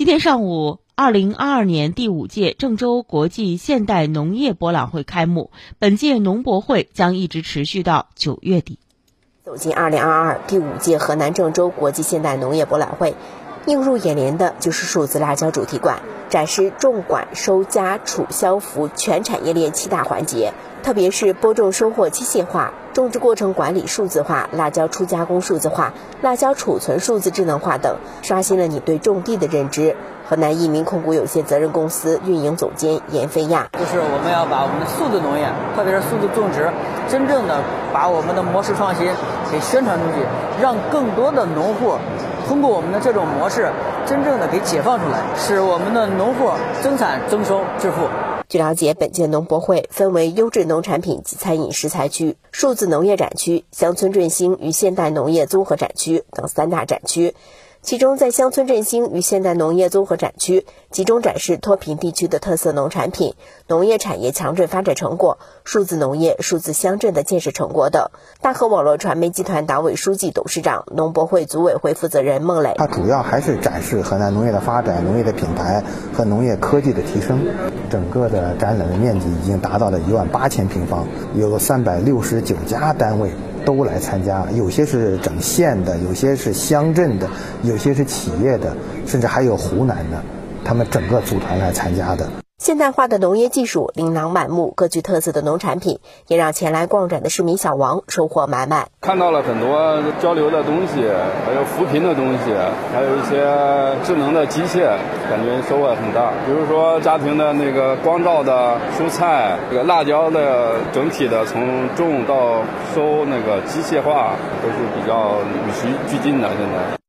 今天上午，二零二二年第五届郑州国际现代农业博览会开幕。本届农博会将一直持续到九月底。走进二零二二第五届河南郑州国际现代农业博览会，映入眼帘的就是数字辣椒主题馆，展示种管、收加、储、销、服全产业链七大环节。特别是播种收获机械化、种植过程管理数字化、辣椒初加工数字化、辣椒储存数字智能化等，刷新了你对种地的认知。河南益民控股有限责任公司运营总监严飞亚，就是我们要把我们的数字农业，特别是数字种植，真正的把我们的模式创新给宣传出去，让更多的农户通过我们的这种模式，真正的给解放出来，使我们的农户增产增收致富。据了解，本届农博会分为优质农产品及餐饮食材区、数字农业展区、乡村振兴与现代农业综合展区等三大展区。其中，在乡村振兴与现代农业综合展区，集中展示脱贫地区的特色农产品、农业产业强镇发展成果、数字农业、数字乡镇的建设成果等。大河网络传媒集团党委书记、董事长、农博会组委会负责人孟磊，他主要还是展示河南农业的发展、农业的品牌和农业科技的提升。整个的展览的面积已经达到了一万八千平方，有三百六十九家单位。都来参加，有些是整县的，有些是乡镇的，有些是企业的，甚至还有湖南的，他们整个组团来参加的。现代化的农业技术，琳琅满目、各具特色的农产品，也让前来逛展的市民小王收获满满。看到了很多交流的东西，还有扶贫的东西，还有一些智能的机械，感觉收获很大。比如说家庭的那个光照的蔬菜，这个辣椒的整体的从种到收那个机械化，都是比较与时俱进的。现在。